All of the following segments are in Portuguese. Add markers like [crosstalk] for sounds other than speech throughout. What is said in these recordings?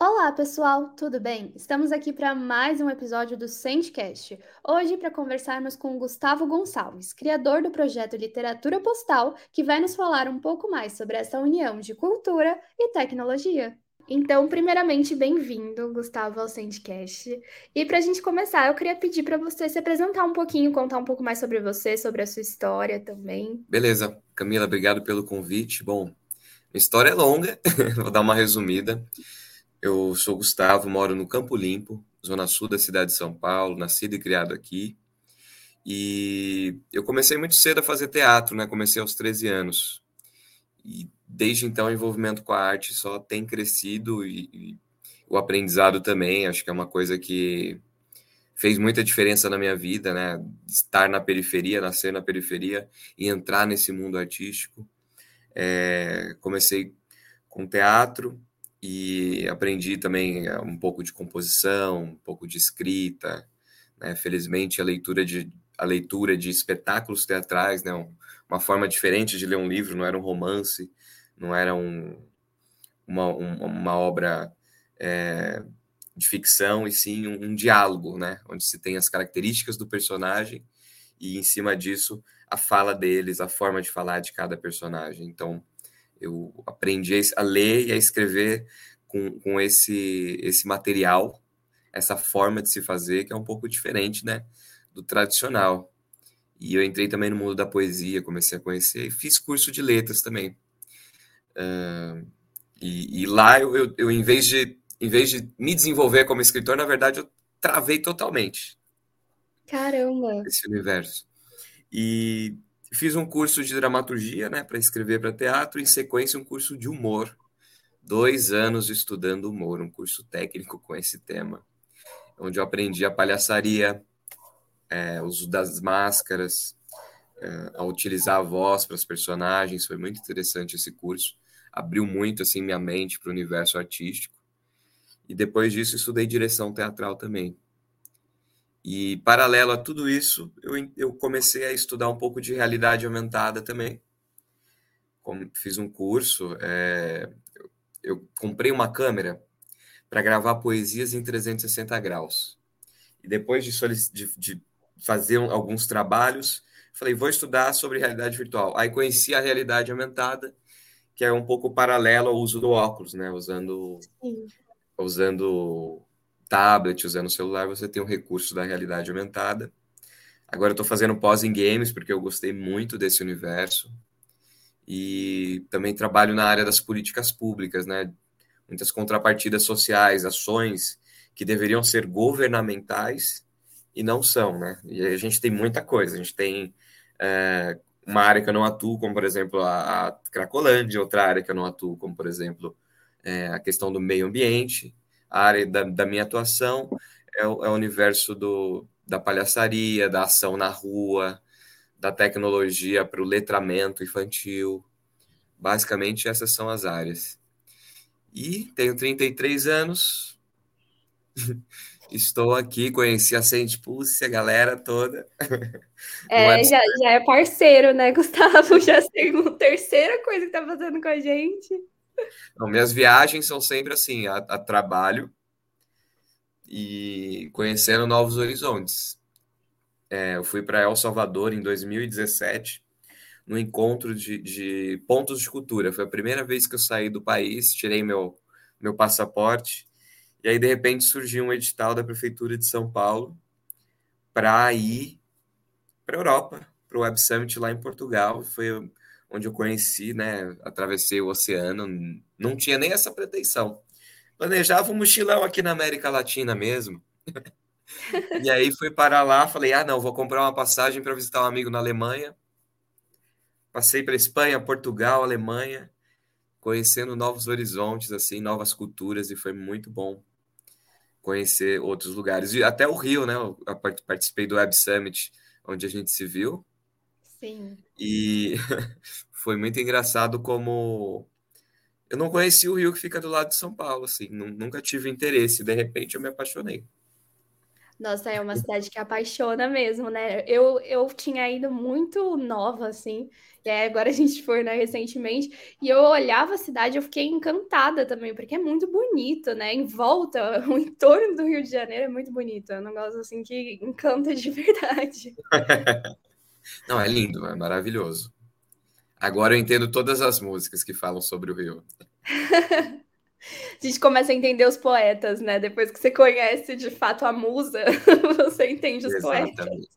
Olá, pessoal, tudo bem? Estamos aqui para mais um episódio do Sendcast. Hoje para conversarmos com Gustavo Gonçalves, criador do projeto Literatura Postal, que vai nos falar um pouco mais sobre essa união de cultura e tecnologia. Então, primeiramente, bem-vindo, Gustavo, ao Sendcast. E para a gente começar, eu queria pedir para você se apresentar um pouquinho, contar um pouco mais sobre você, sobre a sua história também. Beleza, Camila, obrigado pelo convite. Bom, minha história é longa, [laughs] vou dar uma resumida. Eu sou Gustavo, moro no Campo Limpo, zona sul da cidade de São Paulo, nascido e criado aqui. E eu comecei muito cedo a fazer teatro, né? Comecei aos 13 anos. E desde então o envolvimento com a arte só tem crescido e, e o aprendizado também. Acho que é uma coisa que fez muita diferença na minha vida, né? Estar na periferia, nascer na periferia e entrar nesse mundo artístico. É, comecei com teatro, e aprendi também eh, um pouco de composição, um pouco de escrita. Né? Felizmente, a leitura de a leitura de espetáculos teatrais, né? uma forma diferente de ler um livro, não era um romance, não era um, uma, um, uma obra é, de ficção, e sim um, um, diálogo, né? onde se tem as características do personagem e, em cima disso, a fala deles, a forma de falar de cada personagem. Então, eu aprendi a ler e a escrever com, com esse, esse material, essa forma de se fazer, que é um pouco diferente né, do tradicional. E eu entrei também no mundo da poesia, comecei a conhecer, e fiz curso de letras também. Uh, e, e, lá, eu, eu, eu, em, vez de, em vez de me desenvolver como escritor, na verdade, eu travei totalmente. Caramba! Esse universo. E Fiz um curso de dramaturgia, né, para escrever para teatro, em sequência um curso de humor. Dois anos estudando humor, um curso técnico com esse tema, onde eu aprendi a palhaçaria, é, uso das máscaras, é, a utilizar a voz para os personagens. Foi muito interessante esse curso. Abriu muito assim minha mente para o universo artístico. E depois disso estudei direção teatral também. E, paralelo a tudo isso, eu, eu comecei a estudar um pouco de realidade aumentada também. Como fiz um curso, é, eu, eu comprei uma câmera para gravar poesias em 360 graus. E depois de, de, de fazer alguns trabalhos, falei, vou estudar sobre realidade virtual. Aí conheci a realidade aumentada, que é um pouco paralelo ao uso do óculos, né? Usando, usando tablet, usando celular, você tem o recurso da realidade aumentada. Agora eu estou fazendo pós em games, porque eu gostei muito desse universo. E também trabalho na área das políticas públicas, né? Muitas contrapartidas sociais, ações que deveriam ser governamentais e não são, né? E a gente tem muita coisa. A gente tem é, uma área que eu não atuo, como por exemplo a, a Cracolândia, outra área que eu não atuo, como por exemplo é, a questão do meio ambiente a área da, da minha atuação é o, é o universo do, da palhaçaria, da ação na rua, da tecnologia para o letramento infantil. Basicamente, essas são as áreas. E tenho 33 anos. [laughs] Estou aqui, conheci a Saint Pulse, a galera toda. [laughs] É, já, já é parceiro, né, Gustavo? [laughs] Já é a terceira coisa que tá fazendo com a gente. Não, minhas viagens são sempre assim, a, a trabalho e conhecendo novos horizontes. É, eu fui para El Salvador em 2017, no encontro de, de, pontos de cultura. Foi a primeira vez que eu saí do país, tirei meu, meu passaporte, e aí de repente surgiu um edital da Prefeitura de São Paulo para ir para Europa, para o Web Summit lá em Portugal. Foi onde eu conheci, né? Atravessei o oceano, não tinha nem essa pretensão. Planejava um mochilão aqui na América Latina mesmo. [laughs] e aí fui parar lá, falei: ah, não, vou comprar uma passagem para visitar um amigo na Alemanha. Passei para Espanha, Portugal, Alemanha, conhecendo novos horizontes, assim, novas culturas, e foi muito bom conhecer outros lugares. E até o Rio, né? Eu participei do Web Summit, onde a gente se viu. Sim. E [laughs] foi muito engraçado como eu não conheci o Rio que fica do lado de São Paulo, assim, nunca tive interesse, de repente eu me apaixonei. Nossa, é uma [laughs] cidade que apaixona mesmo, né? Eu, eu tinha ido muito nova, assim, e agora a gente foi, né, recentemente, e eu olhava a cidade, eu fiquei encantada também, porque é muito bonito, né? Em volta, [laughs] o entorno do Rio de Janeiro é muito bonito, é um negócio assim que encanta de verdade. Não, é lindo, é maravilhoso. Agora eu entendo todas as músicas que falam sobre o Rio. [laughs] a gente começa a entender os poetas, né? Depois que você conhece de fato a musa, [laughs] você entende os exatamente. poetas.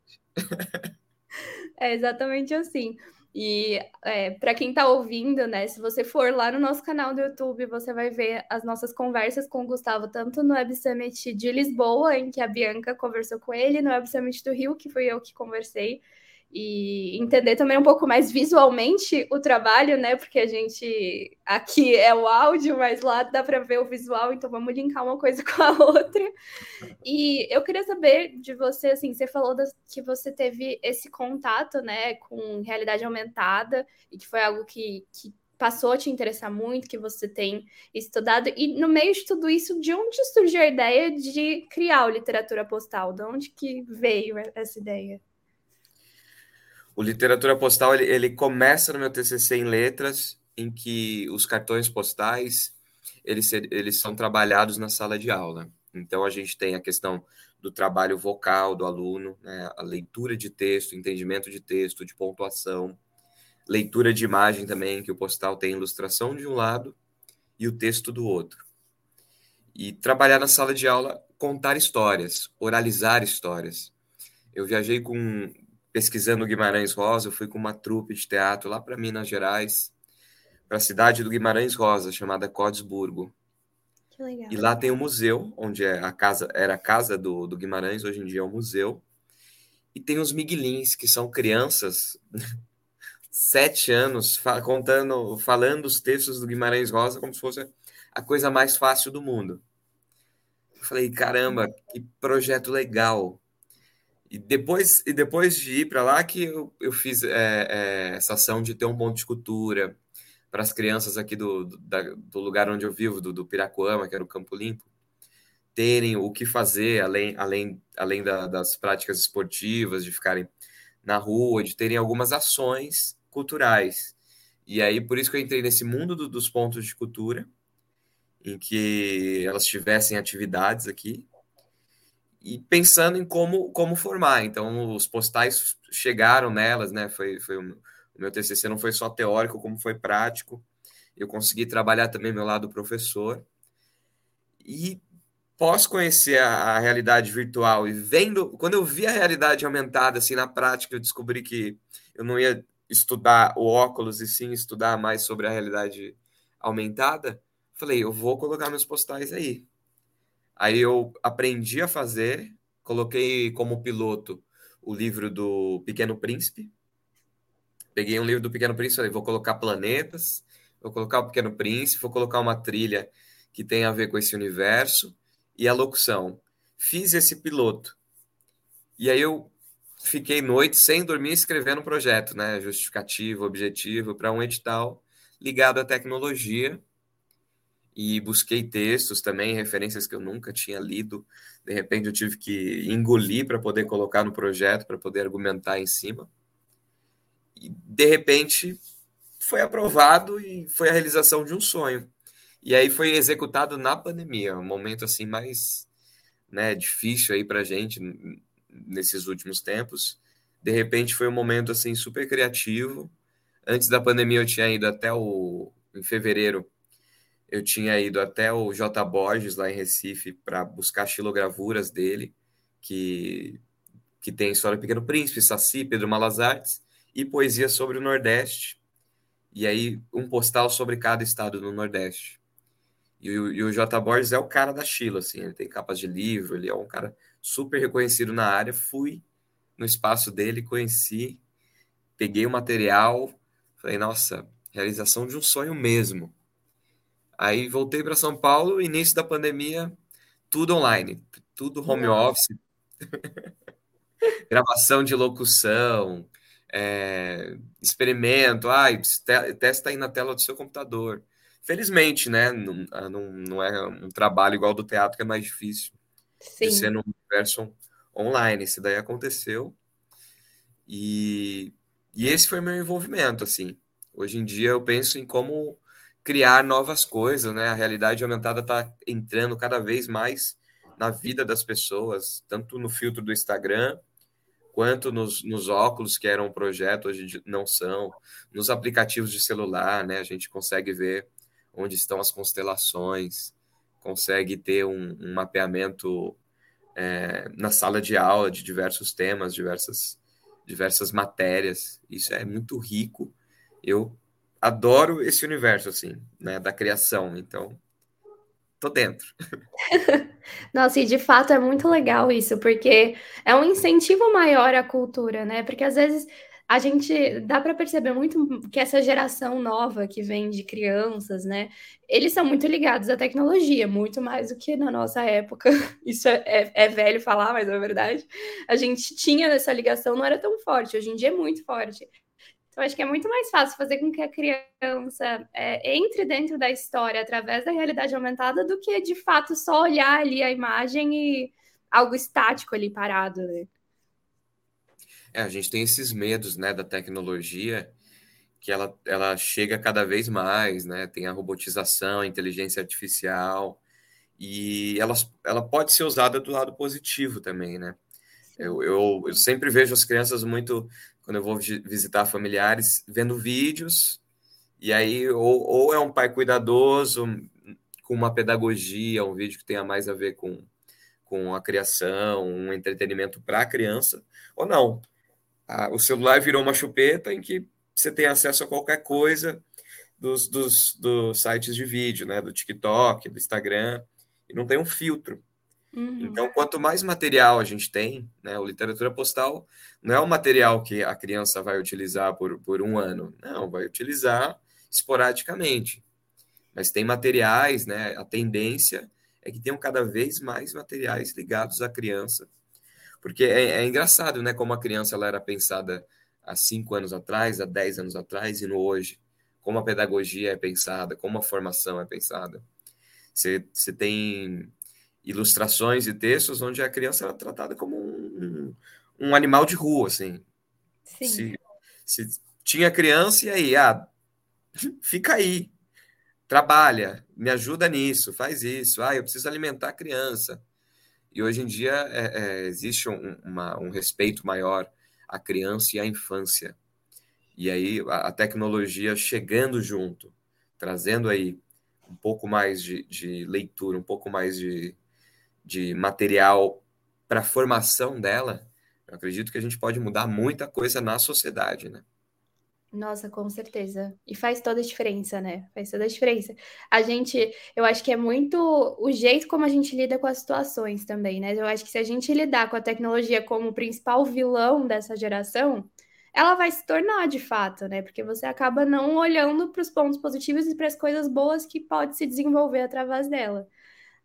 É exatamente assim. E é, para quem está ouvindo, né, se você for lá no nosso canal do YouTube, você vai ver as nossas conversas com o Gustavo, tanto no Web Summit de Lisboa, em que a Bianca conversou com ele, no Web Summit do Rio, que fui eu que conversei, e entender também um pouco mais visualmente o trabalho, né? Porque a gente aqui é o áudio, mas lá dá para ver o visual, então vamos linkar uma coisa [laughs] com a outra. E eu queria saber de você, assim, você falou que você teve esse contato, né, com realidade aumentada e que foi algo que, que passou a te interessar muito, que você tem estudado. E no meio de tudo isso, de onde surgiu a ideia de criar literatura postal? De onde que veio essa ideia? O Literatura Postal ele, ele, começa no meu TCC em letras, em que os cartões postais eles, eles são trabalhados na sala de aula. Então a gente tem a questão do trabalho vocal do aluno, né, a leitura de texto, entendimento de texto, de pontuação, leitura de imagem também, que o postal tem ilustração de um lado e o texto do outro. E trabalhar na sala de aula, contar histórias, oralizar histórias. Eu viajei com pesquisando Guimarães Rosa, eu fui com uma trupe de teatro lá para Minas Gerais, para a cidade do Guimarães Rosa, chamada Codesburgo. Que legal. E lá tem um museu, onde é a casa, era a casa do, do Guimarães, hoje em dia é um museu. E tem os miguelins, que são crianças, [laughs] sete anos, fa contando, falando os textos do Guimarães Rosa como se fosse a coisa mais fácil do mundo. Eu falei, caramba, que projeto legal. E depois, e depois de ir para lá que eu, eu fiz é, é, essa ação de ter um ponto de cultura para as crianças aqui do, do, da, do, lugar onde eu vivo, do, do Piracuama, que era o Campo Limpo, terem o que fazer além, além, além da, das práticas esportivas, de ficarem na rua, de terem algumas ações culturais. E aí, por isso que eu entrei nesse mundo do, dos pontos de cultura, em que elas tivessem atividades aqui, e pensando em como, como formar. Então, os postais chegaram nelas, né? Foi, foi o, meu TCC não foi só teórico, como foi prático. Eu consegui trabalhar também meu lado professor. E posso conhecer a, a, realidade virtual e vendo, quando eu vi a realidade aumentada assim na prática, eu descobri que eu não ia estudar o óculos e sim estudar mais sobre a realidade aumentada. Falei, eu vou colocar meus postais aí. Aí eu aprendi a fazer, coloquei como piloto o livro do Pequeno Príncipe. Peguei um livro do Pequeno Príncipe, falei, vou colocar planetas, vou colocar o Pequeno Príncipe, vou colocar uma trilha que tem a ver com esse universo e a locução. Fiz esse piloto. E aí eu fiquei noite sem dormir escrevendo um projeto, né? Justificativo, objetivo, para um edital ligado à tecnologia e busquei textos também, referências que eu nunca tinha lido. De repente eu tive que engolir para poder colocar no projeto, para poder argumentar em cima. E de repente foi aprovado e foi a realização de um sonho. E aí foi executado na pandemia, um momento assim mais né, difícil aí para gente nesses últimos tempos. De repente foi um momento assim super criativo. Antes da pandemia eu tinha ido até o em fevereiro eu tinha ido até o J. Borges, lá em Recife, para buscar xilogravuras dele, que, que tem História do Pequeno Príncipe, Saci, Pedro Malas Artes, e poesia sobre o Nordeste. E aí, um postal sobre cada estado do Nordeste. E o, e o J. Borges é o cara da Chila, assim, ele tem capas de livro, ele é um cara super reconhecido na área. Fui no espaço dele, conheci, peguei o material, falei, nossa, realização de um sonho mesmo. Aí voltei para São Paulo, início da pandemia, tudo online, tudo home office, [laughs] gravação de locução, é, experimento, ai, testa aí na tela do seu computador. Felizmente, né? Não, ah, não, não é um trabalho igual do teatro, que é mais difícil. Sim. De ser num universo online. Isso daí aconteceu. E, e esse foi meu envolvimento, assim. Hoje em dia eu penso em como criar novas coisas, né? A realidade aumentada está entrando cada vez mais na vida das pessoas, tanto no filtro do Instagram, quanto nos, nos óculos, que eram um projeto, hoje não são, nos aplicativos de celular, né? A gente consegue ver onde estão as constelações, consegue ter um, um mapeamento é, na sala de aula de diversos temas, diversas, diversas matérias. Isso é muito rico. Eu adoro esse universo, assim, né, da criação. Então, tô dentro. [laughs] Nossa, e de fato é muito legal isso, porque é um incentivo maior à cultura, né? Porque às vezes a gente dá para perceber muito que essa geração nova que vem de crianças, né? Eles são muito ligados à tecnologia, muito mais do que na nossa época. [laughs] Isso é, é, é velho falar, mas é verdade. A gente tinha essa ligação, não era tão forte, hoje em dia é muito forte. Então, acho que é muito mais fácil fazer com que a criança é, entre dentro da história através da realidade aumentada do que, de fato, só olhar ali a imagem e algo estático ali parado, né? É, a gente tem esses medos, né, da tecnologia, que ela, ela chega cada vez mais, né? Tem a robotização, a inteligência artificial, e ela, ela pode ser usada do lado positivo também, né? Eu, eu, eu sempre vejo as crianças muito, quando eu vou visitar familiares, vendo vídeos, e aí ou, ou é um pai cuidadoso, com uma pedagogia, um vídeo que tenha mais a ver com, com a criação, um entretenimento para a criança, ou não o celular virou uma chupeta em que você tem acesso a qualquer coisa dos, dos, dos sites de vídeo, né? Do TikTok, do Instagram, e não tem um filtro. Uhum. Então, quanto mais material a gente tem, né? O literatura postal não é um material que a criança vai utilizar por, por um ano. Não, vai utilizar esporadicamente. Mas tem materiais, né? A tendência é que tenham cada vez mais materiais ligados à criança porque é, é, engraçado, né? Como a criança ela era pensada há cinco anos atrás, há dez anos atrás e no hoje. Como a pedagogia é pensada, como a formação é pensada. Você, tem ilustrações e textos onde a criança era tratada como um, um animal de rua, assim. Sim. Se, se tinha criança, e aí? Ah, [laughs] fica aí, trabalha, me ajuda nisso, faz isso. Ah, eu preciso alimentar a criança. E hoje em dia é, é, existe um, uma, um respeito maior à criança e à infância. E aí a, a tecnologia chegando junto, trazendo aí um pouco mais de, de leitura, um pouco mais de, de material para a formação dela, eu acredito que a gente pode mudar muita coisa na sociedade, né? Nossa, com certeza. E faz toda a diferença, né? Faz toda a diferença. A gente, eu acho que é muito o jeito como a gente lida com as situações também, né? Eu acho que se a gente lidar com a tecnologia como o principal vilão dessa geração, ela vai se tornar de fato, né? Porque você acaba não olhando para os pontos positivos e para as coisas boas que pode se desenvolver através dela.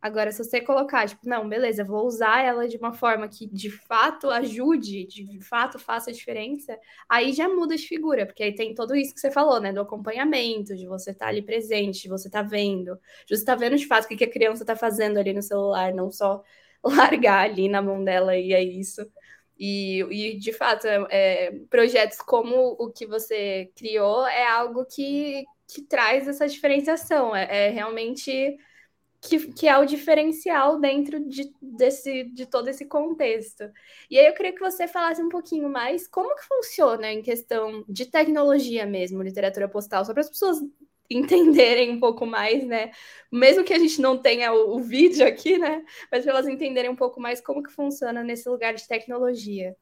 Agora, se você colocar, tipo, não, beleza, vou usar ela de uma forma que de fato ajude, de fato faça a diferença, aí já muda de figura, porque aí tem tudo isso que você falou, né? Do acompanhamento, de você estar tá ali presente, de você estar tá vendo, de você estar tá vendo de fato o que, a criança está fazendo ali no celular, não só [laughs] largar ali na mão dela e é isso. E, e de fato, é, é, projetos como o que você criou é algo que, que traz essa diferenciação, é, é realmente que, que é o diferencial dentro de, desse, de todo esse contexto. E aí eu queria que você falasse um pouquinho mais como que funciona em questão de tecnologia mesmo, literatura postal, só para as pessoas [laughs] entenderem um pouco mais, né? Mesmo que a gente não tenha o, o vídeo aqui, né? Mas para elas entenderem um pouco mais como que funciona nesse lugar de tecnologia.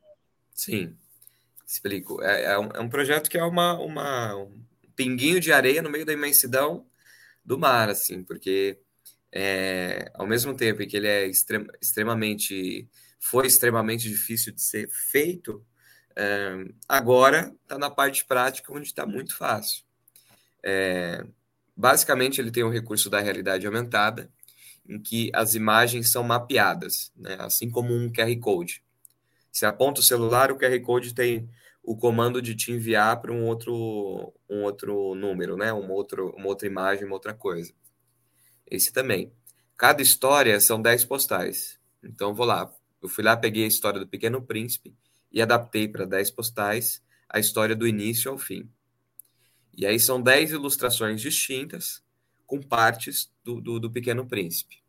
Sim, explico. É, é, um, é um, projeto que é uma, uma, um pinguinho de areia no meio da imensidão do mar, assim, porque é, ao mesmo tempo em que ele é extrem, extremamente foi extremamente difícil de ser feito, é, agora está na parte prática onde está muito fácil. É, basicamente, ele tem um recurso da realidade aumentada, em que as imagens são mapeadas, né? assim como um QR Code. Se aponta o celular, o QR Code tem o comando de te enviar para um outro, um outro número, né? uma, outro, uma outra imagem, uma outra coisa. Esse também. Cada história são 10 postais. Então, vou lá. eu fui lá, peguei a história do Pequeno Príncipe e adaptei para 10 postais a história do início ao fim. E aí são 10 ilustrações distintas com partes do, do, do Pequeno Príncipe.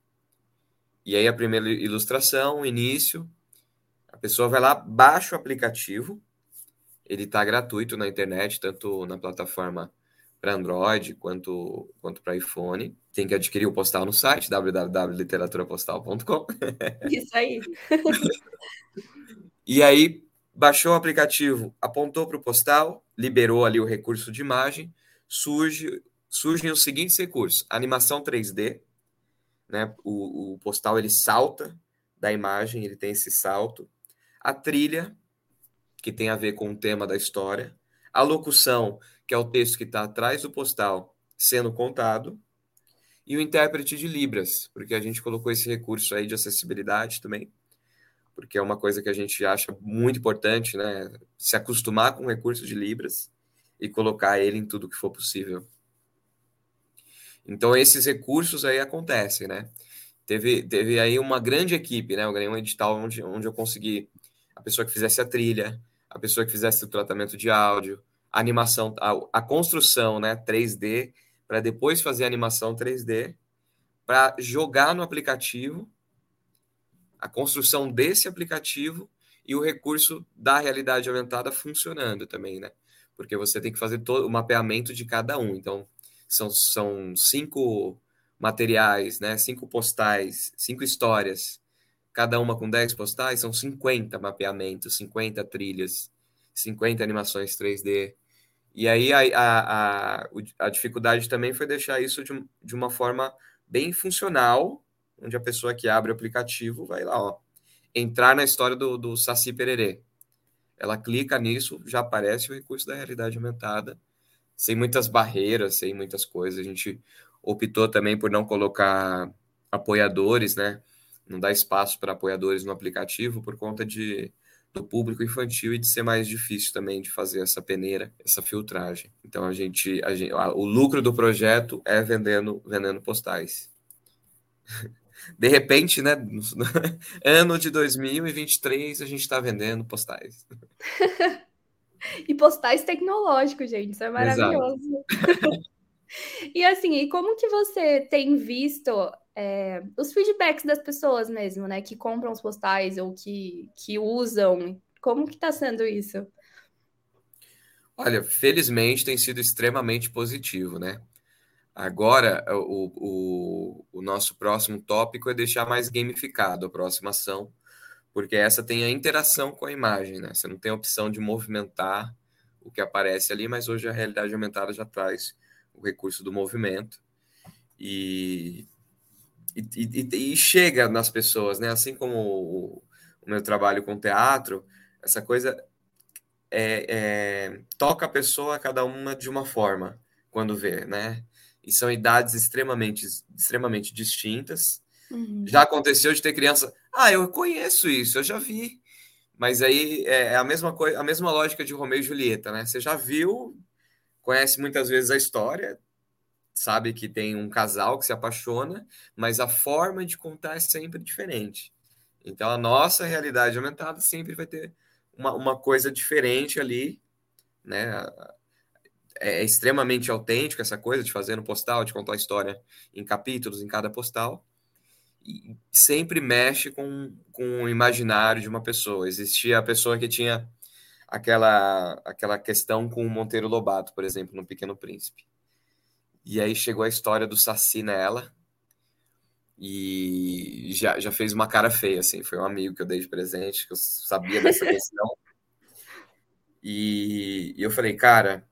E aí a primeira ilustração, o início, a pessoa vai lá, baixa o aplicativo, ele está gratuito na internet, tanto na plataforma para Android quanto, quanto para iPhone. Tem que adquirir o postal no site www.literaturapostal.com. Isso aí. [laughs] e aí baixou o aplicativo, apontou para o postal, liberou ali o recurso de imagem, surge, surgem os seguintes recursos: animação 3D, né? O, o postal ele salta da imagem, ele tem esse salto a trilha, que tem a ver com o tema da história, a locução, que é o texto que está atrás do postal sendo contado, e o intérprete de Libras, porque a gente colocou esse recurso aí de acessibilidade também, porque é uma coisa que a gente acha muito importante, né? Se acostumar com o recurso de Libras e colocar ele em tudo que for possível. Então, esses recursos aí acontecem, né? Teve, teve aí uma grande equipe, né? Eu ganhei um edital onde, onde eu consegui a pessoa que fizesse a trilha, a pessoa que fizesse o tratamento de áudio, a animação, a, a construção, né, 3D, para depois fazer a animação 3D, para jogar no aplicativo, a construção desse aplicativo e o recurso da realidade aumentada funcionando também, né? Porque você tem que fazer todo o mapeamento de cada um. Então, são, são cinco materiais, né? Cinco postais, cinco histórias cada uma com 10 postais, são 50 mapeamentos, 50 trilhas, 50 animações 3D. E aí a, a, a, a dificuldade também foi deixar isso de, de uma forma bem funcional, onde a pessoa que abre o aplicativo vai lá, ó, entrar na história do, do Saci Pererê. Ela clica nisso, já aparece o recurso da realidade aumentada, sem muitas barreiras, sem muitas coisas. A gente optou também por não colocar apoiadores, né? não dá espaço para apoiadores no aplicativo por conta de, do público infantil e de ser mais difícil também de fazer essa peneira, essa filtragem. Então a gente, a gente a, o lucro do projeto é vendendo, vendendo postais. [laughs] De repente, né, no, no [laughs] ano de 2023, a gente está vendendo postais. [laughs] e postais tecnológicos, gente, isso é maravilhoso. e assim, e como que você tem visto é, os feedbacks das pessoas mesmo, né? Que compram os postais ou que, que usam. Como que está sendo isso? Olha, felizmente tem sido extremamente positivo, né? Agora, o, o, o nosso próximo tópico é deixar mais gamificado a próxima ação, porque essa tem a interação com a imagem, né? Você não tem a opção de movimentar o que aparece ali, mas hoje a realidade aumentada já traz o recurso do movimento. E e, e, e, chega nas pessoas, né? Assim como o, o meu trabalho com teatro, essa coisa é, é, toca a pessoa cada uma de uma forma quando vê, né? E são idades extremamente, extremamente distintas. Uhum. Já aconteceu de ter criança, ah, eu conheço isso, eu já vi. Mas aí é, é a mesma coisa, a mesma lógica de Romeu e Julieta, né? Você já viu, conhece muitas vezes a história, sabe que tem um casal que se apaixona, mas a forma de contar é sempre diferente. Então a nossa realidade aumentada sempre vai ter uma, uma coisa diferente ali, né? É, é extremamente autêntico essa coisa de fazer no postal, de contar a história em capítulos em cada postal. E sempre mexe com, com o imaginário de uma pessoa. Existia a pessoa que tinha aquela, aquela questão com o Monteiro Lobato, por exemplo, no Pequeno Príncipe e aí chegou a história do Saci nela. E já, já fez uma cara feia, assim. Foi um amigo que eu dei de presente, que eu sabia dessa [laughs] questão. e, e eu falei, cara,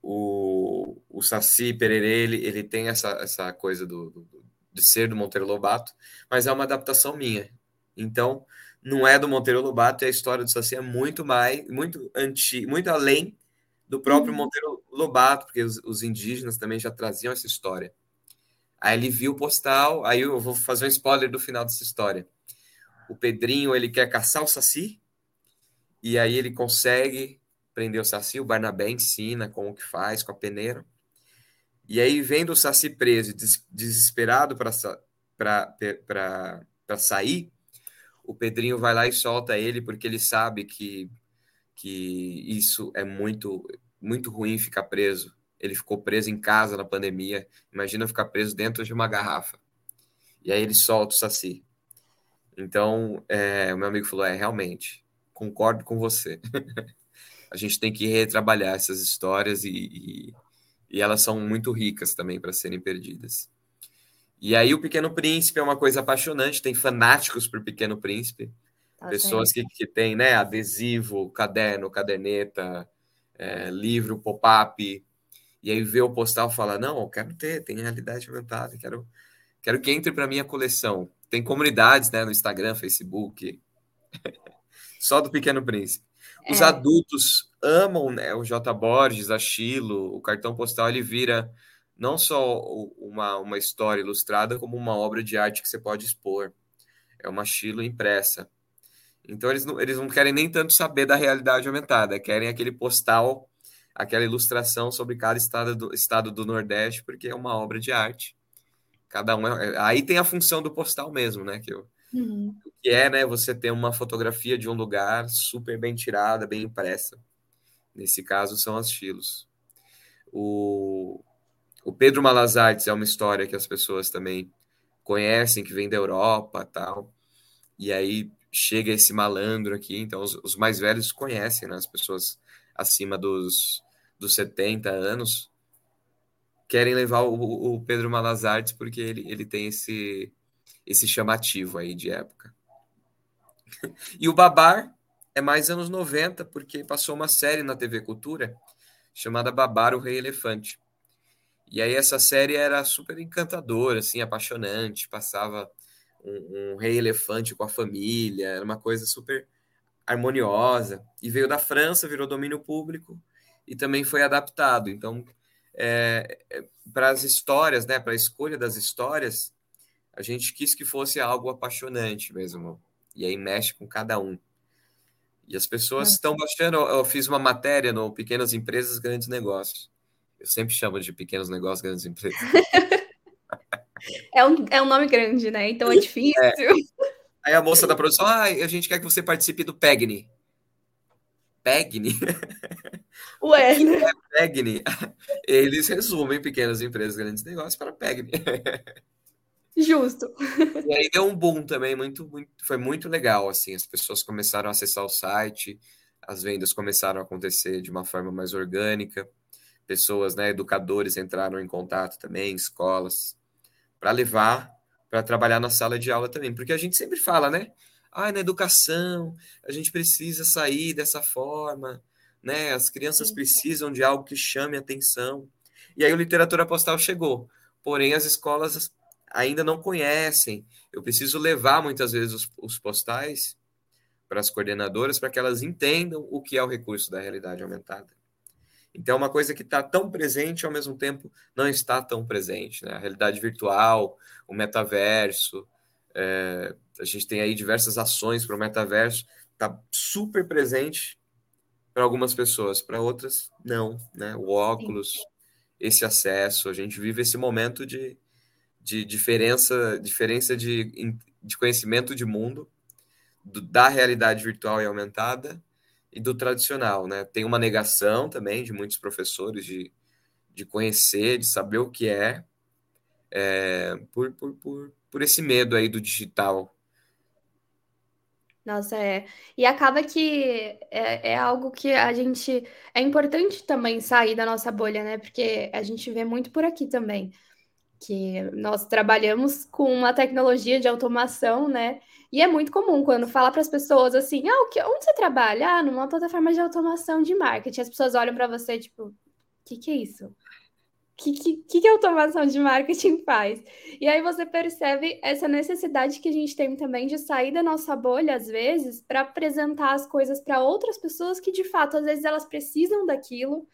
o, o Saci Pererê, ele, ele tem essa, essa coisa do, do, de ser do Monteiro Lobato, mas é uma adaptação minha. Então, não é do Monteiro Lobato, e a história do Saci é muito mais, muito anti, muito além do próprio uhum. Monteiro Lobato, porque os, os, indígenas também já traziam essa história. Aí ele viu o postal, aí eu vou fazer um spoiler do final dessa história. O Pedrinho, ele quer caçar o Saci, e aí ele consegue prender o Saci, o Barnabé ensina como que faz com a peneira. E aí, vendo o Saci preso, des desesperado para sair, o Pedrinho vai lá e solta ele porque ele sabe que, que isso é muito, muito ruim ficar preso. Ele ficou preso em casa na pandemia. Imagina ficar preso dentro de uma garrafa. E aí ele solta o Saci. Então, é, o meu amigo falou: é, realmente, concordo com você. [laughs] a gente tem que retrabalhar essas histórias e, e, e elas são muito ricas também para serem perdidas. E aí o Pequeno Príncipe é uma coisa apaixonante, tem fanáticos por Pequeno Príncipe, tá pessoas que, que têm né, adesivo, caderno, caderneta, é, livro, pop-up, e aí vê o postal e fala, não, eu quero ter, tem realidade aumentada, quero, quero que entre para minha coleção. Tem comunidades né, no Instagram, Facebook, [laughs] só do Pequeno Príncipe. Os é. adultos amam né, o J. Borges, a Chilo, o cartão postal, ele vira não só uma, uma história ilustrada, como uma obra de arte que você pode expor. É uma estilo impressa. Então, eles não, eles não querem nem tanto saber da realidade aumentada, querem aquele postal, aquela ilustração sobre cada estado do, estado do Nordeste, porque é uma obra de arte. Cada um é, aí tem a função do postal mesmo, né? Que, eu, uhum. que é, né? Você ter uma fotografia de um lugar super bem tirada, bem impressa. Nesse caso, são as estilos. O, o Pedro Malazartes é uma história que as pessoas também conhecem, que vem da Europa tal. E aí chega esse malandro aqui, então os, os mais velhos conhecem, né? As pessoas acima dos, dos 70 anos querem levar o, o Pedro Malazartes porque ele, ele tem esse, esse chamativo aí de época. [laughs] e o Babar é mais anos 90, porque passou uma série na TV Cultura chamada Babar, o Rei Elefante. E aí essa série era super encantadora, assim, apaixonante, passava um, um, rei elefante com a família, era uma coisa super harmoniosa. E veio da França, virou domínio público e também foi adaptado. Então, é, é, para as histórias, né, para a escolha das histórias, a gente quis que fosse algo apaixonante mesmo. E aí mexe com cada um. E as pessoas estão é. baixando. Eu fiz uma matéria no Pequenas Empresas, Grandes Negócios. Eu sempre chamo de pequenos negócios, grandes empresas. [laughs] é, um, é um nome grande, né? Então é difícil. É. Aí a moça da produção, ah, a gente quer que você participe do PEGNI. PEGNI? [laughs] Ué. É PEGNI. [laughs] Eles resumem pequenas empresas, grandes negócios para PEGNI. [laughs] Justo. E aí deu um boom também, muito, muito, foi muito legal, assim, as pessoas começaram a acessar o site, as vendas começaram a acontecer de uma forma mais orgânica pessoas, né, educadores entraram em contato também, escolas, para levar para trabalhar na sala de aula também, porque a gente sempre fala, né? Ah, na educação a gente precisa sair dessa forma, né? As crianças precisam de algo que chame atenção. E aí o literatura postal chegou, porém as escolas ainda não conhecem. Eu preciso levar muitas vezes os, os postais para as coordenadoras para que elas entendam o que é o recurso da realidade aumentada. Então, é uma coisa que está tão presente, ao mesmo tempo não está tão presente. Né? A realidade virtual, o metaverso, é, a gente tem aí diversas ações para o metaverso, está super presente para algumas pessoas, para outras, não. Né? O óculos, Sim. esse acesso, a gente vive esse momento de, de diferença, diferença de, de conhecimento de mundo, do, da realidade virtual e aumentada e do tradicional, né? Tem uma negação também de muitos professores de, de conhecer, de saber o que é, é por, por, por, por esse medo aí do digital. Nossa, é. E acaba que é, é algo que a gente. É importante também sair da nossa bolha, né? Porque a gente vê muito por aqui também. Que nós trabalhamos com uma tecnologia de automação, né? E é muito comum quando fala para as pessoas assim: ah, o que, onde você trabalha? Ah, numa plataforma de automação de marketing. As pessoas olham para você, tipo, o que, que é isso? O que, que, que automação de marketing faz? E aí você percebe essa necessidade que a gente tem também de sair da nossa bolha, às vezes, para apresentar as coisas para outras pessoas que, de fato, às vezes elas precisam daquilo,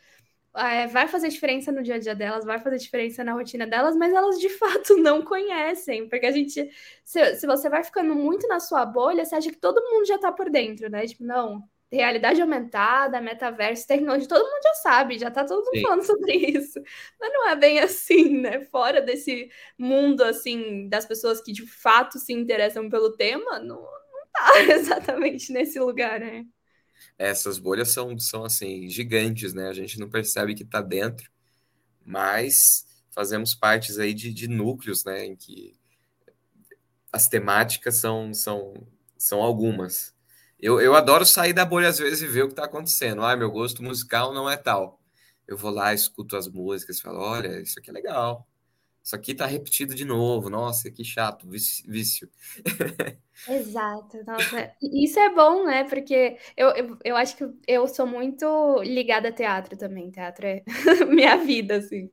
é, vai fazer diferença no dia a dia delas, vai fazer diferença na rotina delas, mas elas de [laughs] fato não conhecem, porque a gente, se, se você vai ficando muito na sua bolha, você acha que todo mundo já tá por dentro, né? Tipo, não, realidade aumentada, metaverso, tecnologia, todo mundo já sabe, já tá todo mundo Sim. falando sobre isso. Mas não é bem assim, né? Fora desse mundo, assim, das pessoas que de fato se interessam pelo tema, não, não tá [laughs] exatamente nesse lugar, né? Essas bolhas são, são assim, gigantes, né? A gente não percebe que está dentro, mas fazemos partes aí de, de núcleos, né? Em que as temáticas são, são, são algumas. Eu, eu adoro sair da bolha às vezes e ver o que está acontecendo. Ah, meu gosto musical não é tal. Eu vou lá, escuto as músicas falo: olha, isso aqui é legal. Isso aqui tá repetido de novo. Nossa, que chato, vício. Exato. Nossa, isso é bom, né? Porque eu, eu, eu acho que eu sou muito ligada a teatro também. Teatro é [laughs] minha vida, assim.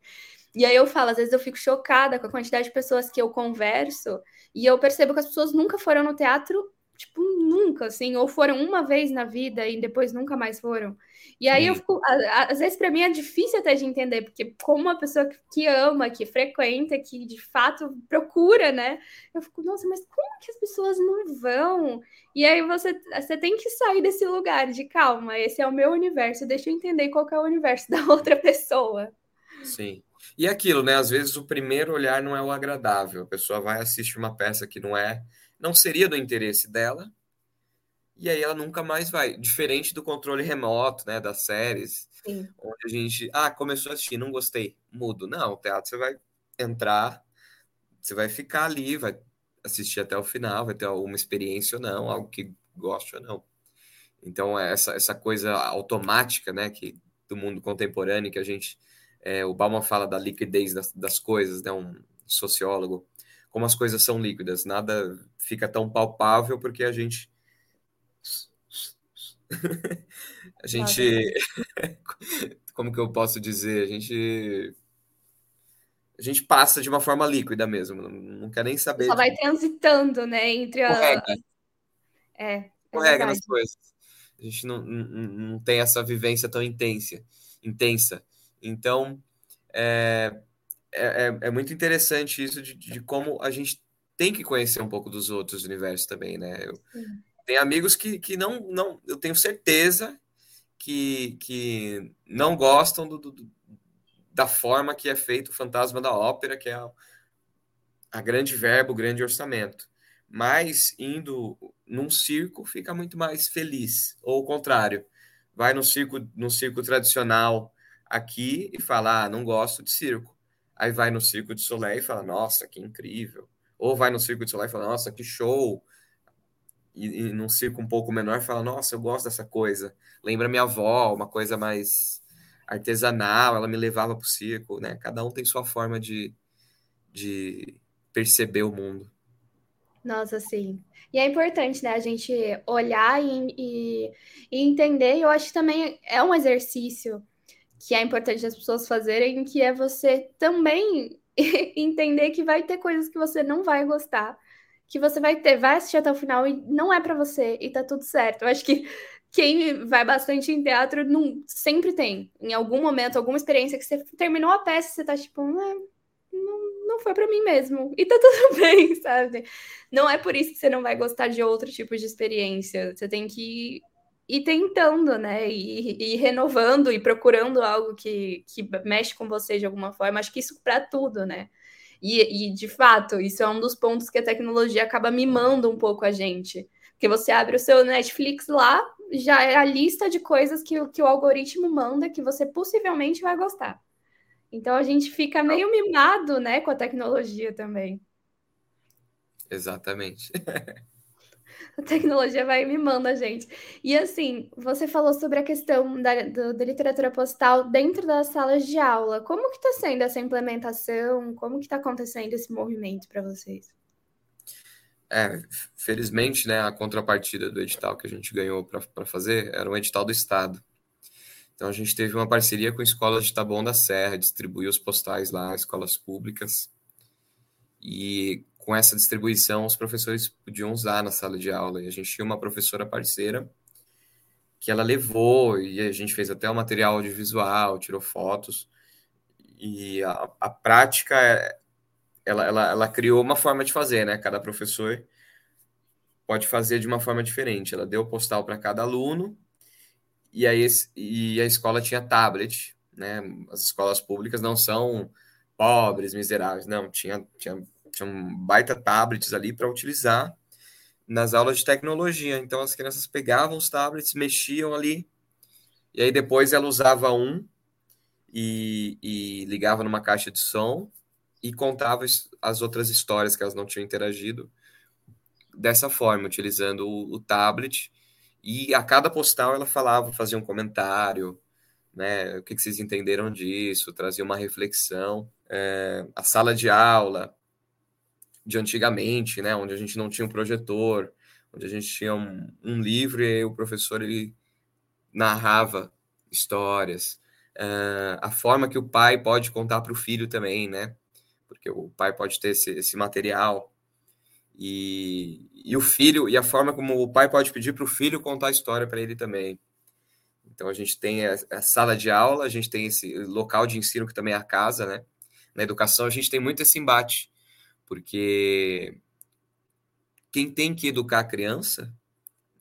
E aí eu falo, às vezes eu fico chocada com a quantidade de pessoas que eu converso e eu percebo que as pessoas nunca foram no teatro tipo, nunca, assim, ou foram uma vez na vida e depois nunca mais foram. E aí eu fico, às vezes para mim é difícil até de entender, porque como uma pessoa que ama, que frequenta, que de fato procura, né? Eu fico, nossa, mas como que as pessoas não vão? E aí você, você tem que sair desse lugar de calma, esse é o meu universo, deixa eu entender qual é o universo [laughs] da outra pessoa. Sim. E aquilo, né? Às vezes o primeiro olhar não é o agradável. A pessoa vai assistir uma peça que não é não seria do interesse dela, e aí ela nunca mais vai. Diferente do controle remoto, né, das séries, Sim. onde a gente, ah, começou a assistir, não gostei, mudo. Não, o teatro você vai entrar, você vai ficar ali, vai assistir até o final, vai ter alguma experiência ou não, algo que goste ou não. Então, é essa, essa coisa automática, né, que do mundo contemporâneo, que a gente, é, o Bauman fala da liquidez das, das coisas, né, um sociólogo, como as coisas são líquidas, nada fica tão palpável porque a gente. [laughs] a gente. [laughs] como que eu posso dizer? A gente. A gente passa de uma forma líquida mesmo, não, não quer nem saber. Só vai transitando, né? Entre a. Correga. É. é Correga nas coisas. A gente não, não, não tem essa vivência tão intensa. intensa. Então, é, é, é, é muito interessante isso de, de, como a gente tem que conhecer um pouco dos outros universos também, né? Eu, tem amigos que, que não, não, eu tenho certeza que, que não gostam do, do, da forma que é feito o Fantasma da Ópera, que é a, a grande verbo, o grande orçamento. Mas indo num circo fica muito mais feliz, ou o contrário, vai no circo, no circo tradicional aqui e fala, ah, não gosto de circo aí vai no Circo de Soleil e fala, nossa, que incrível. Ou vai no Circo de Soleil e fala, nossa, que show. E, e num circo um pouco menor fala, nossa, eu gosto dessa coisa. Lembra minha avó, uma coisa mais artesanal, ela me levava para o circo, né? Cada um tem sua forma de, de perceber o mundo. Nossa, sim. E é importante, né, a gente olhar e, e, e entender. Eu acho que também é um exercício que é importante as pessoas fazerem, que é você também [laughs] entender que vai ter coisas que você não vai gostar, que você vai ter, vai assistir até o final e não é para você e tá tudo certo. Eu acho que quem vai bastante em teatro não, sempre tem, em algum momento, alguma experiência que você terminou a peça, você tá tipo, ah, não, não foi para mim mesmo. E tá [laughs] tudo bem, sabe? Não é por isso que você não vai gostar de outro tipo de experiência. Você tem que e tentando, né? E, e, renovando e procurando algo que, que mexe com você de alguma forma. Acho que isso para tudo, né? E, e, de fato, isso é um dos pontos que a tecnologia acaba mimando um pouco a gente. Porque você abre o seu Netflix lá, já é a lista de coisas que, que o algoritmo manda que você possivelmente vai gostar. Então a gente fica meio mimado, né, com a tecnologia também. Exatamente. [laughs] A tecnologia vai mimando a gente. E assim, você falou sobre a questão da, do, da literatura postal dentro das salas de aula. Como que está sendo essa implementação? Como que está acontecendo esse movimento para vocês? É, felizmente, né, a contrapartida do edital que a gente ganhou para fazer era um edital do Estado. Então a gente teve uma parceria com escolas de Taboão da Serra, distribuiu os postais lá, escolas públicas. E com essa distribuição, os professores podiam usar na sala de aula. E a gente tinha uma professora parceira que ela levou, e a gente fez até o material audiovisual, tirou fotos. E a, a prática, ela, ela, ela criou uma forma de fazer, né? Cada professor pode fazer de uma forma diferente. Ela deu postal para cada aluno, e, aí, e a escola tinha tablet, né? As escolas públicas não são pobres, miseráveis, não, tinha, tinha tinham baita tablets ali para utilizar nas aulas de tecnologia. Então as crianças pegavam os tablets, mexiam ali, e aí depois ela usava um e, e ligava numa caixa de som e contava as outras histórias que elas não tinham interagido dessa forma, utilizando o, o tablet. E a cada postal ela falava, fazia um comentário, né? O que, que vocês entenderam disso? Trazia uma reflexão. É, a sala de aula de antigamente, né? Onde a gente não tinha um projetor, onde a gente tinha um, um livro e o professor ele narrava histórias. Uh, a forma que o pai pode contar para o filho também, né? Porque o pai pode ter esse, esse material. E, e o filho, e a forma como o pai pode pedir para o filho contar a história para ele também. Então a gente tem a, a, sala de aula, a gente tem esse local de ensino que também é a casa, né? Na educação a gente tem muito esse embate, porque quem tem que educar a criança,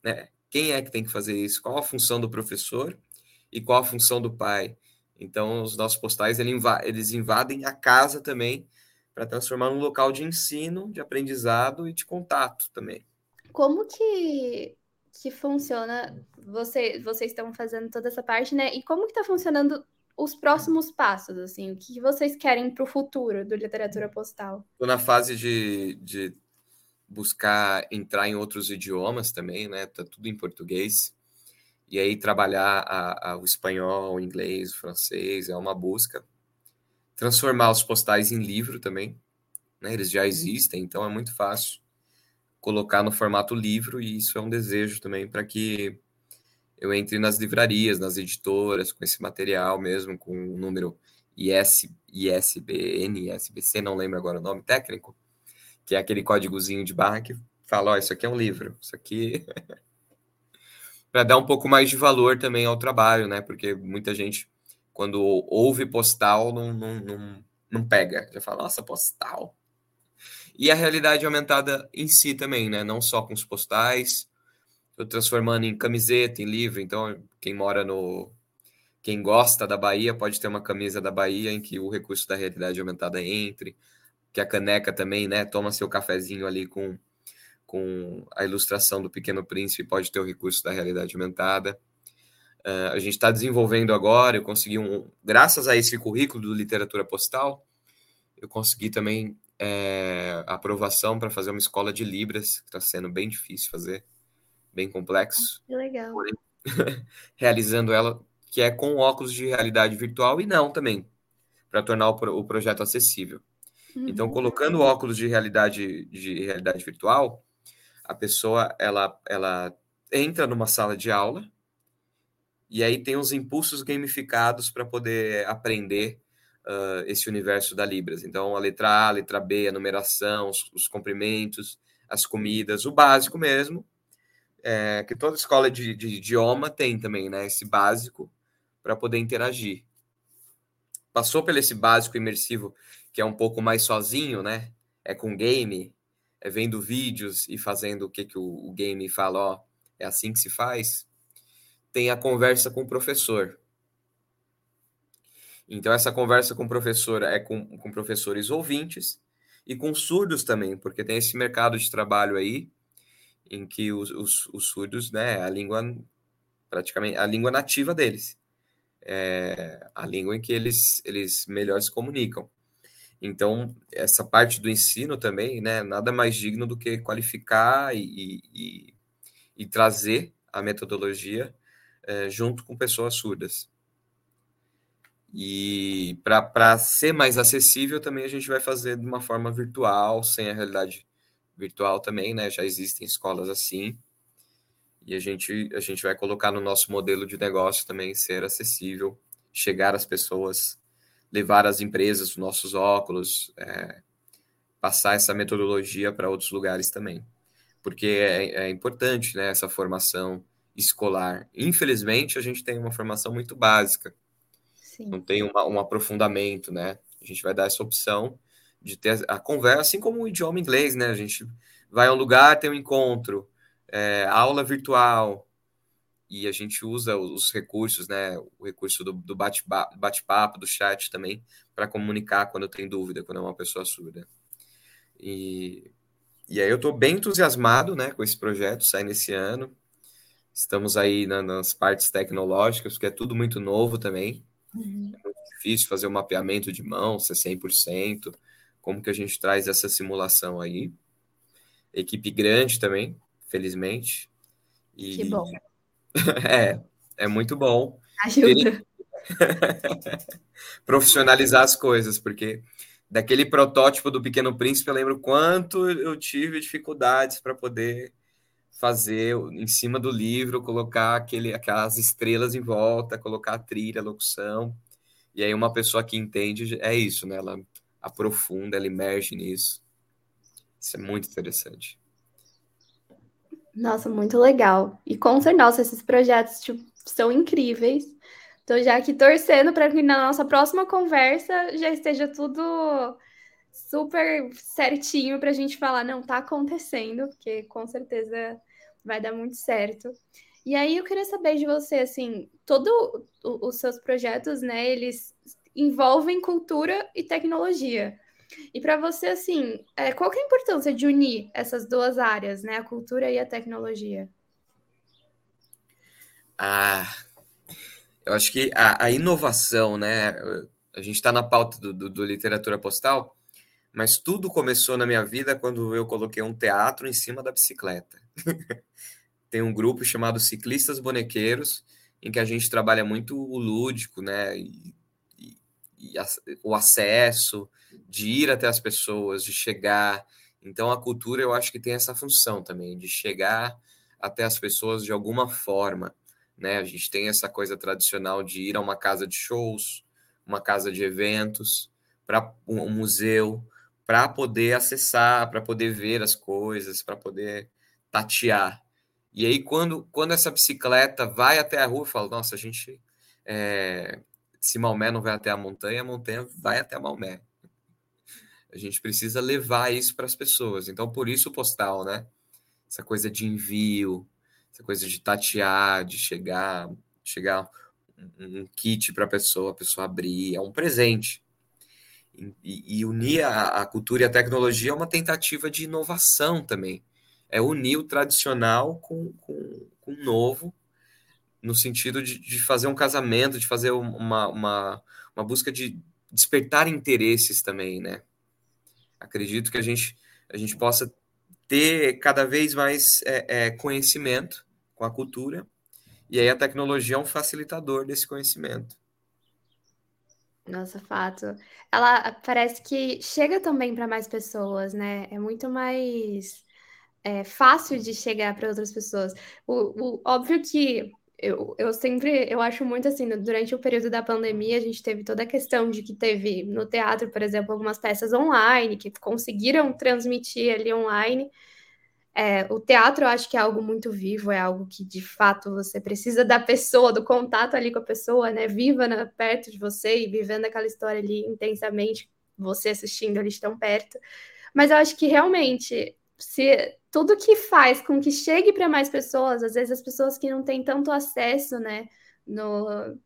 né? Quem é que tem que fazer isso? Qual a função do professor e qual a função do pai? Então os nossos postais eles invadem a casa também para transformar num local de ensino, de aprendizado e de contato também. Como que que funciona? Você, vocês estão fazendo toda essa parte, né? E como que está funcionando os próximos passos, assim? O que vocês querem para o futuro do literatura postal? Estou na fase de, de buscar entrar em outros idiomas também, né? Tá tudo em português. E aí trabalhar a, a, o espanhol, o inglês, o francês é uma busca. Transformar os postais em livro também, né? Eles já existem, então é muito fácil colocar no formato livro, e isso é um desejo também para que eu entre nas livrarias, nas editoras, com esse material mesmo, com o número IS, ISBN, ISBC, não lembro agora o nome técnico, que é aquele códigozinho de barra que fala, ó, oh, isso aqui é um livro, isso aqui... [laughs] para dar um pouco mais de valor também ao trabalho, né? Porque muita gente, quando ouve postal, não, não, não, não pega. Já fala, nossa, postal. E a realidade aumentada em si também, né? Não só com os postais, tô transformando em camiseta, em livro. Então, quem mora no. Quem gosta da Bahia pode ter uma camisa da Bahia em que o recurso da realidade aumentada entre, que a caneca também, né? Toma seu cafezinho ali com, com a ilustração do Pequeno Príncipe, pode ter o recurso da realidade aumentada. Uh, a gente está desenvolvendo agora, eu consegui um. Graças a esse currículo do Literatura Postal, eu consegui também é, aprovação para fazer uma escola de Libras, que está sendo bem difícil fazer, bem complexo. Que legal. [laughs] Realizando ela, que é com óculos de realidade virtual e não também, para tornar o, o, projeto acessível. Uhum. Então, colocando óculos de realidade, de realidade virtual, a pessoa ela, ela entra numa sala de aula e aí tem os impulsos gamificados para poder aprender uh, esse universo da Libras. Então, a letra A, a letra B, a numeração, os, os comprimentos, as comidas, o básico mesmo, é, que toda escola de, de, idioma tem também, né? Esse básico para poder interagir. Passou pelo esse básico imersivo, que é um pouco mais sozinho, né? É com game, é vendo vídeos e fazendo o que, que o, o game fala, ó, é assim que se faz. Tem a conversa com o professor. Então, essa conversa com o professor é com, com professores ouvintes e com surdos também, porque tem esse mercado de trabalho aí em que os, os, os surdos, né, a língua praticamente a língua nativa deles, é a língua em que eles eles melhor se comunicam. Então, essa parte do ensino também, né, nada mais digno do que qualificar e, e, e trazer a metodologia é, junto com pessoas surdas. E para ser mais acessível também a gente vai fazer de uma forma virtual, sem a realidade virtual também, né? Já existem escolas assim. E a gente, a gente vai colocar no nosso modelo de negócio também ser acessível, chegar às pessoas, levar as empresas os nossos óculos, é, passar essa metodologia para outros lugares também. Porque é, é importante né, essa formação escolar. Infelizmente, a gente tem uma formação muito básica Sim. não tem uma, um aprofundamento, né? A gente vai dar essa opção de ter a conversa, assim como o idioma inglês, né? A gente vai a um lugar, tem um encontro, é, aula virtual, e a gente usa os recursos, né? O recurso do, do bate-papo, do chat também, para comunicar quando tem dúvida, quando é uma pessoa surda. E e aí eu estou bem entusiasmado né, com esse projeto, sai nesse ano. Estamos aí na, nas partes tecnológicas, porque é tudo muito novo também. Uhum. É muito difícil fazer o um mapeamento de mão, ser 100%. Como que a gente traz essa simulação aí? Equipe grande também, felizmente. E... Que bom. [laughs] é, é muito bom. Ajuda. [laughs] Profissionalizar as coisas, porque daquele protótipo do Pequeno Príncipe eu lembro quanto eu tive dificuldades para poder fazer em cima do livro, colocar aquele, aquelas estrelas em volta, colocar a trilha, a locução. E aí uma pessoa que entende é isso, né? Ela aprofunda, ela emerge nisso. Isso é muito interessante. Nossa, muito legal. E com certeza esses projetos tipo, são incríveis. Estou já aqui torcendo para que na nossa próxima conversa já esteja tudo super certinho para a gente falar, não, tá acontecendo, porque com certeza vai dar muito certo. E aí eu queria saber de você, assim, todos os seus projetos, né, eles envolvem cultura e tecnologia. E para você, assim, é, qual é a importância de unir essas duas áreas, né? A cultura e a tecnologia? Ah, eu acho que a, a inovação, né? A gente está na pauta do, do, do, literatura postal, mas tudo começou na minha vida quando eu coloquei um teatro em cima da bicicleta. [laughs] Tem um grupo chamado Ciclistas Bonequeiros, em que a gente trabalha muito o lúdico, né? E, o acesso, de ir até as pessoas, de chegar. Então, a cultura, eu acho que tem essa função também, de chegar até as pessoas de alguma forma. Né? A gente tem essa coisa tradicional de ir a uma casa de shows, uma casa de eventos, para um museu, para poder acessar, para poder ver as coisas, para poder tatear. E aí, quando, quando essa bicicleta vai até a rua, eu falo, nossa, a gente. É, se Maomé não vai até a montanha, a montanha vai até Maomé. A gente precisa levar isso para as pessoas. Então, por isso o postal, né? Essa coisa de envio, essa coisa de tatear, de chegar, chegar um, kit para a pessoa, a pessoa abrir, é um presente. E, e unir a, a, cultura e a tecnologia é uma tentativa de inovação também. É unir o tradicional com, com, com o novo, no sentido de, de fazer um casamento, de fazer uma, uma, uma busca de despertar interesses também, né? Acredito que a gente, a gente possa ter cada vez mais é, é, conhecimento com a cultura, e aí a tecnologia é um facilitador desse conhecimento. Nossa, fato. Ela parece que chega também para mais pessoas, né? É muito mais é, fácil de chegar para outras pessoas. O, o, óbvio que eu, eu sempre, eu acho muito assim, durante o período da pandemia, a gente teve toda a questão de que teve no teatro, por exemplo, algumas peças online que conseguiram transmitir ali online. É, o teatro eu acho que é algo muito vivo, é algo que de fato você precisa da pessoa, do contato ali com a pessoa, né? Viva perto de você e vivendo aquela história ali intensamente, você assistindo ali tão perto. Mas eu acho que realmente se tudo que faz com que chegue para mais pessoas, às vezes as pessoas que não têm tanto acesso, né, no,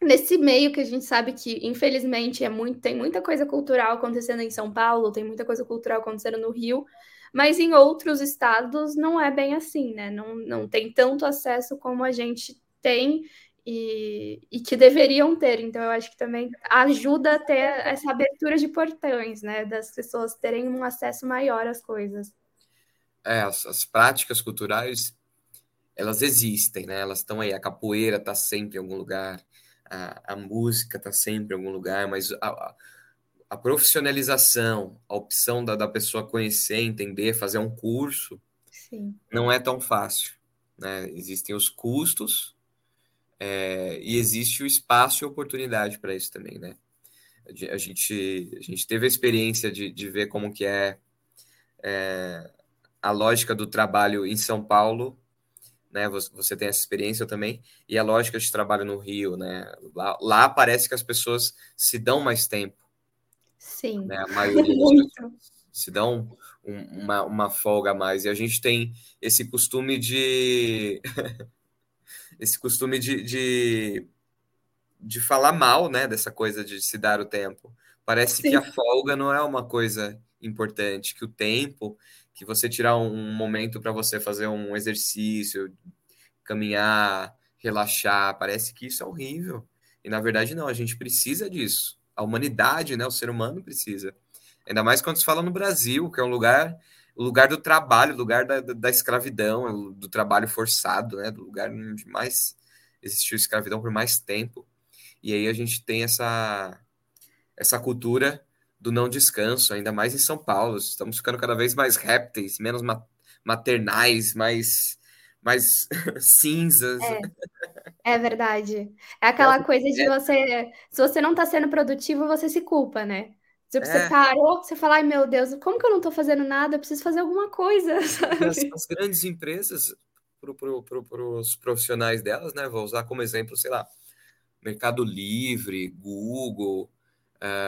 nesse meio que a gente sabe que, infelizmente, é muito, tem muita coisa cultural acontecendo em São Paulo, tem muita coisa cultural acontecendo no Rio, mas em outros estados não é bem assim, né? Não, não tem tanto acesso como a gente tem e, e, que deveriam ter. Então, eu acho que também ajuda a ter essa abertura de portões, né? Das pessoas terem um acesso maior às coisas é, as, as, práticas culturais elas existem, né? Elas estão aí. A capoeira está sempre em algum lugar, a, a música está sempre em algum lugar, mas a, a profissionalização, a opção da, da pessoa conhecer, entender, fazer um curso, Sim. não é tão fácil. Né? Existem os custos é, e existe o espaço e oportunidade para isso também, né? A gente, a gente teve a experiência de, de ver como que é, é a lógica do trabalho em São Paulo, né? Você tem essa experiência também, e a lógica de trabalho no Rio, né? Lá, lá parece que as pessoas se dão mais tempo. Sim. Né? A maioria se dão um, uma, uma folga a mais. E a gente tem esse costume de. [laughs] esse costume de, de, de, falar mal, né? Dessa coisa de se dar o tempo. Parece Sim. que a folga não é uma coisa importante, que o tempo que você tirar um momento para você fazer um exercício, caminhar, relaxar, parece que isso é horrível. E na verdade não, a gente precisa disso. A humanidade, né, o ser humano precisa. Ainda mais quando se fala no Brasil, que é um lugar, o lugar do trabalho, o lugar da, da escravidão, do trabalho forçado, né, do lugar onde mais existiu escravidão por mais tempo. E aí a gente tem essa essa cultura do não descanso, ainda mais em São Paulo. Estamos ficando cada vez mais répteis, menos maternais, mais, mais [laughs] cinzas. É, é, verdade. É aquela coisa de você. Se você não está sendo produtivo, você se culpa, né? Se você é. parou, você fala, ai meu Deus, como que eu não estou fazendo nada? Eu preciso fazer alguma coisa. [laughs] As, as, grandes empresas, para pro, pro, pro, os profissionais delas, né? Vou usar como exemplo, sei lá, Mercado Livre, Google,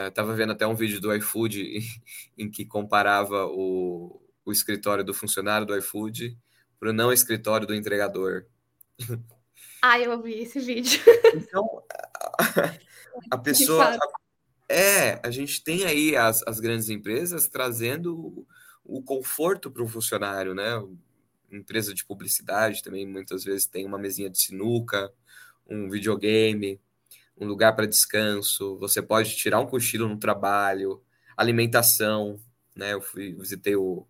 Estava uh, vendo até um vídeo do iFood [laughs] em, em que comparava o, o escritório do funcionário do iFood para o não escritório do entregador. Ah, eu ouvi esse vídeo. Então, a, a [laughs] pessoa. é, a gente tem aí as, as grandes empresas trazendo o, o conforto para o funcionário, né? Empresa de publicidade também muitas vezes tem uma mesinha de sinuca, um videogame um lugar para descanso, você pode tirar um cochilo no trabalho, alimentação, né? Eu fui, visitei o,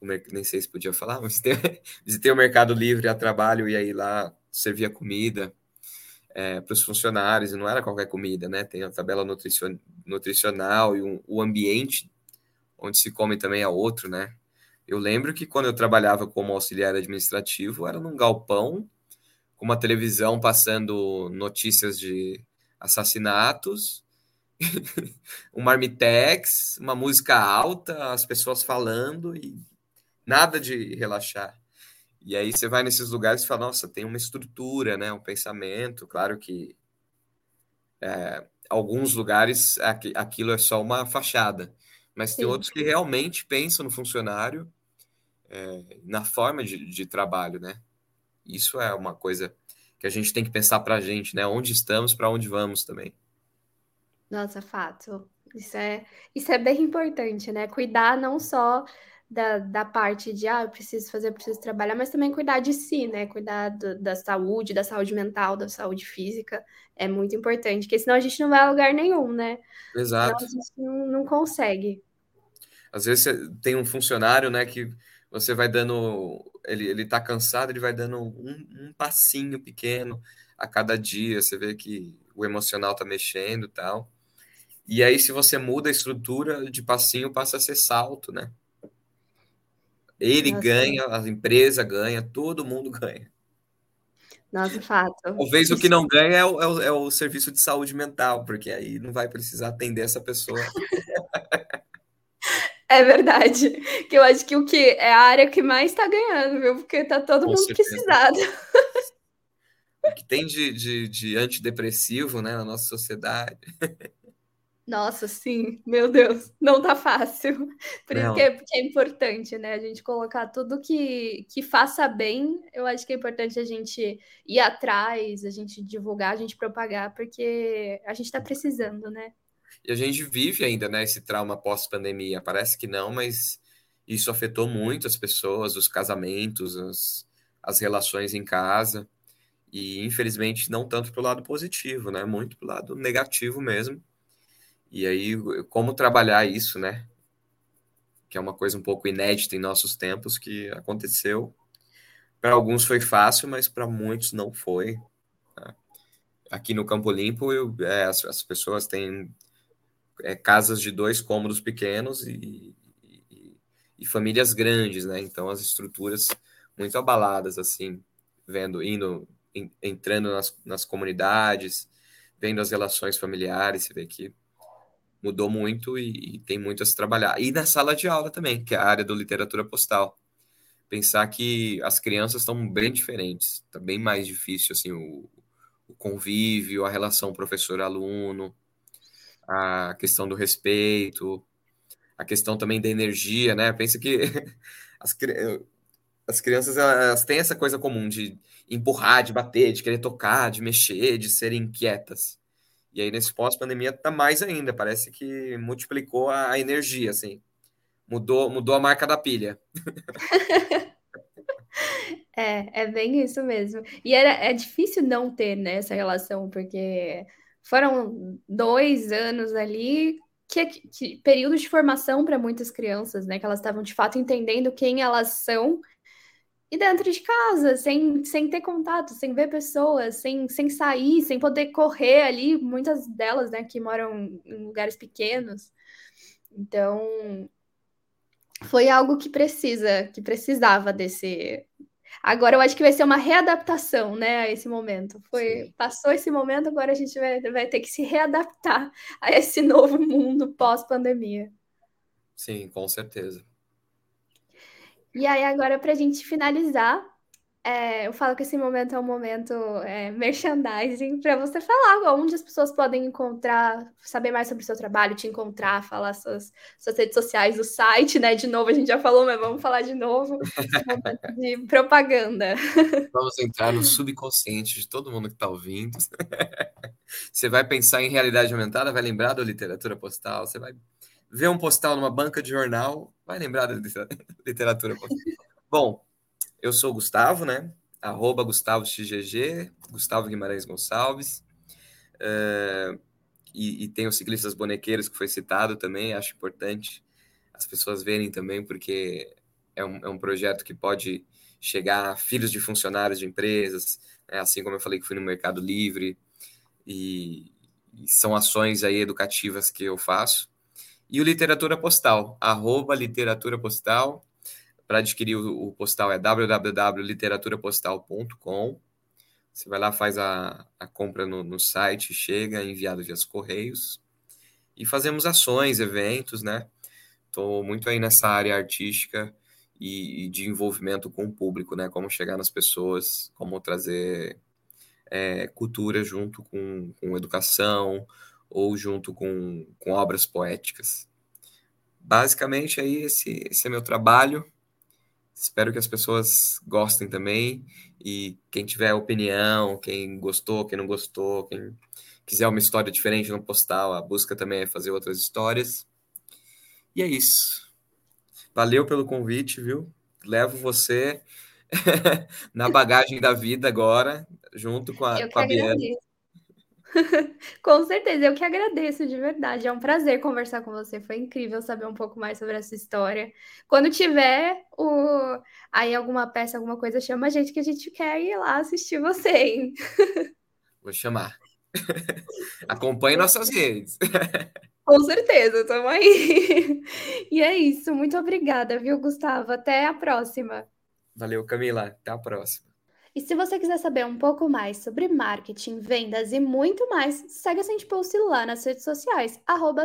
o nem sei se podia falar, [laughs] mas visitei, visitei o Mercado Livre a trabalho e aí lá servia comida é, para os funcionários, e não era qualquer comida, né? Tem a tabela nutricion, nutricional e um, o ambiente onde se come também é outro, né? Eu lembro que quando eu trabalhava como auxiliar administrativo, era num galpão com uma televisão passando notícias de assassinatos, [laughs] um marmitex, uma música alta, as pessoas falando e nada de relaxar. E aí você vai nesses lugares e fala, nossa, tem uma estrutura, né, um pensamento. Claro que é, alguns lugares aquilo é só uma fachada, mas Sim. tem outros que realmente pensam no funcionário, é, na forma de, de trabalho, né? Isso é uma coisa que a gente tem que pensar para a gente, né? Onde estamos, para onde vamos também. Nossa, fato. Isso é, isso é bem importante, né? Cuidar não só da, da parte de, ah, eu preciso fazer, eu preciso trabalhar, mas também cuidar de si, né? Cuidar do, da saúde, da saúde mental, da saúde física. É muito importante, porque senão a gente não vai a lugar nenhum, né? Exato. Senão a gente não, não consegue. Às vezes tem um funcionário, né, que você vai dando ele, ele tá cansado, ele vai dando um, um passinho pequeno a cada dia, você vê que o emocional tá mexendo e tal. E aí, se você muda a estrutura de passinho, passa a ser salto, né? Ele Nossa. ganha, a empresa ganha, todo mundo [laughs] ganha. Nossa, fato. Talvez o que não ganha é o, é o, é o serviço de saúde mental, porque aí não vai precisar atender essa pessoa. [laughs] [laughs] É verdade. Que eu acho que o que é a área que mais está ganhando, viu? Porque tá todo Com mundo certeza. precisado. [laughs] O que tem de, de, de antidepressivo né, na nossa sociedade. Nossa, sim, meu Deus, não tá fácil. Por isso que é, que é, importante, né? A gente colocar tudo que, que faça bem. Eu acho que é importante a gente ir atrás, a gente divulgar, a gente propagar, porque a gente tá precisando, né? E a gente vive ainda, né, esse trauma pós-pandemia. Parece que não, mas isso afetou muito as pessoas, os casamentos, as, as relações em casa. E infelizmente não tanto para o lado positivo, né? Muito para o lado negativo mesmo. E aí, como trabalhar isso, né? Que é uma coisa um pouco inédita em nossos tempos que aconteceu. Para alguns foi fácil, mas para muitos não foi. Né? Aqui no Campo Limpo, eu, é, as, as pessoas têm é, casas de dois cômodos pequenos e, e, e, famílias grandes, né? Então as estruturas muito abaladas, assim, vendo, indo, in, entrando nas, nas comunidades, vendo as relações familiares, você vê que mudou muito e, e, tem muito a se trabalhar. E na sala de aula também, que é a área do literatura postal. Pensar que as crianças estão bem diferentes, está bem mais difícil assim o, o convívio, a relação professor-aluno a questão do respeito, a questão também da energia, né? Pensa que [laughs] as, as crianças elas têm essa coisa comum de empurrar, de bater, de querer tocar, de mexer, de serem inquietas. E aí, nesse pós-pandemia, tá mais ainda. Parece que multiplicou a energia, assim. Mudou, mudou a marca da pilha. [laughs] é, é bem isso mesmo. E era, é difícil não ter né, essa relação, porque foram dois anos ali que, que período de formação para muitas crianças, né? Que elas estavam de fato entendendo quem elas são e dentro de casa, sem, sem ter contato, sem ver pessoas, sem, sem sair, sem poder correr ali, muitas delas, né, que moram em lugares pequenos. Então, foi algo que precisa, que precisava desse. Agora eu acho que vai ser uma readaptação, né, a esse momento. Foi, Sim. passou esse momento, agora a gente vai, vai ter que se readaptar a esse novo mundo pós-pandemia. Sim, com certeza. E aí, agora, para a gente finalizar, é, eu falo que esse momento é um momento é, merchandising para você falar onde as pessoas podem encontrar, saber mais sobre o seu trabalho, te encontrar, falar suas, suas redes sociais, o site, né? De novo, a gente já falou, mas vamos falar de novo de propaganda. [laughs] Vamos entrar no subconsciente de todo mundo que está ouvindo. [laughs] Você vai pensar em realidade aumentada, vai lembrar da literatura postal, você vai ver um postal numa banca de jornal, vai lembrar da [laughs] literatura postal. Bom, eu sou o Gustavo, né? Arroba Gustavo XGG, Gustavo Guimarães Gonçalves. Uh, e, e, tem os ciclistas bonequeiros que foi citado também, acho importante as pessoas verem também, porque é um, é um projeto que pode chegar a filhos de funcionários de empresas, né? assim como eu falei que fui no Mercado Livre, e, e são ações aí educativas que eu faço. E o Literatura Postal, arroba Literatura Postal. Para adquirir o, o, postal é www.literaturapostal.com. Você vai lá, faz a, a compra no, no site, chega, enviado via correios. E fazemos ações, eventos, né? Estou muito aí nessa área artística e, e, de envolvimento com o público, né? Como chegar nas pessoas, como trazer é, cultura junto com, com educação, ou junto com, com obras poéticas. Basicamente, aí esse, esse é meu trabalho. Espero que as pessoas gostem também. E quem tiver opinião, quem gostou, quem não gostou, quem quiser uma história diferente no postal, a busca também é fazer outras histórias. E é isso. Valeu pelo convite, viu? Levo você [laughs] na bagagem da vida agora, junto com a, com a Biana. [laughs] Com certeza, eu que agradeço de verdade. É um prazer conversar com você. Foi incrível saber um pouco mais sobre essa história. Quando tiver o... aí alguma peça, alguma coisa, chama a gente que a gente quer ir lá assistir você, hein? [laughs] Vou chamar. [laughs] Acompanhe nossas redes. Com certeza, estamos aí. E é isso. Muito obrigada, viu, Gustavo? Até a próxima. Valeu, Camila. Até a próxima. E se você quiser saber um pouco mais sobre marketing, vendas e muito mais, segue a Sente Pulse lá nas redes sociais, arroba.